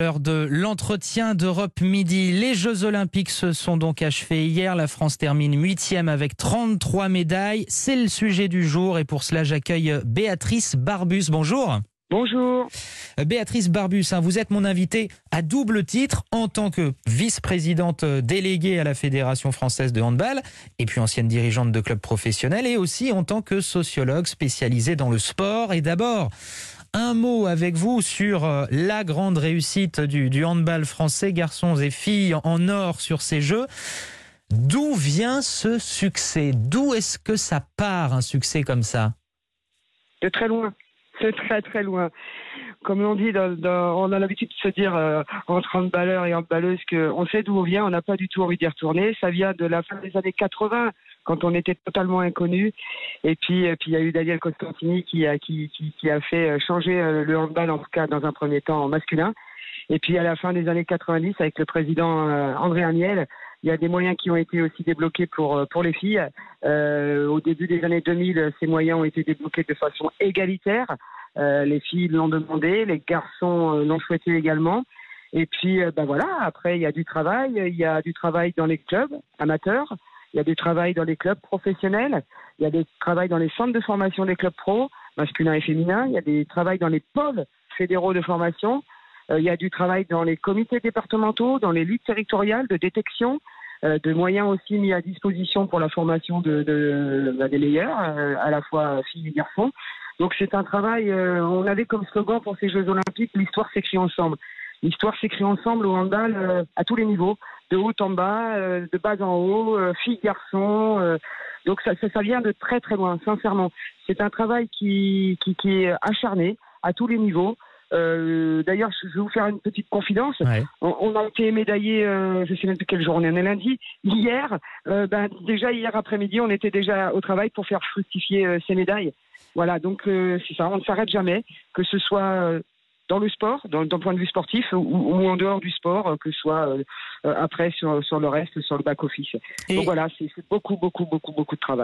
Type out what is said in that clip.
L'heure de l'entretien d'Europe Midi. Les Jeux Olympiques se sont donc achevés hier. La France termine huitième avec 33 médailles. C'est le sujet du jour et pour cela j'accueille Béatrice Barbus. Bonjour. Bonjour. Béatrice Barbus, hein, vous êtes mon invitée à double titre en tant que vice-présidente déléguée à la Fédération française de handball et puis ancienne dirigeante de club professionnel et aussi en tant que sociologue spécialisée dans le sport. Et d'abord, un mot avec vous sur euh, la grande réussite du, handball français, garçons et filles en or sur ces Jeux. D'où vient ce succès? D'où est-ce que ça part, un succès comme ça? De très loin. C'est très très loin. Comme on dit, on a l'habitude de se dire euh, entre handballeurs et handballeuses qu'on sait d'où on vient, on n'a pas du tout envie d'y retourner. Ça vient de la fin des années 80 quand on était totalement inconnu. Et puis, euh, puis il y a eu Daniel Costantini qui a, qui, qui, a fait euh, changer euh, le handball, en tout cas dans un premier temps masculin. Et puis à la fin des années 90, avec le président André Aniel, il y a des moyens qui ont été aussi débloqués pour, pour les filles. au début des années 2000, ces moyens ont été débloqués de façon égalitaire. les filles l'ont demandé, les garçons l'ont souhaité également. Et puis, ben voilà, après, il y a du travail. Il y a du travail dans les clubs amateurs. Il y a du travail dans les clubs professionnels, il y a des travail dans les centres de formation des clubs pro, masculins et féminins, il y a des travail dans les pôles fédéraux de formation, euh, il y a du travail dans les comités départementaux, dans les luttes territoriales de détection, euh, de moyens aussi mis à disposition pour la formation de, de, bah, des meilleurs, euh, à la fois filles et garçons. Donc c'est un travail, on avait comme slogan pour ces Jeux olympiques, l'histoire s'écrit ensemble. L'histoire s'écrit ensemble au handball à tous les niveaux, de haut en bas, euh, de bas en haut, euh, filles, garçons. Euh, donc ça, ça, vient de très très loin, sincèrement. C'est un travail qui, qui, qui, est acharné à tous les niveaux. Euh, D'ailleurs, je vais vous faire une petite confidence. On, a été médaillé, je sais même plus quel jour on est, lundi. Hier, ben, déjà hier après-midi, on était déjà au travail pour faire fructifier ces médailles. Voilà, donc c'est ça, on ne s'arrête jamais, que ce soit dans le sport, d'un point de vue sportif, ou, en dehors du sport, euh, que ce soit euh, euh, après sur, sur le reste, sur le back-office. Donc voilà, c'est beaucoup, beaucoup, beaucoup, beaucoup de travail.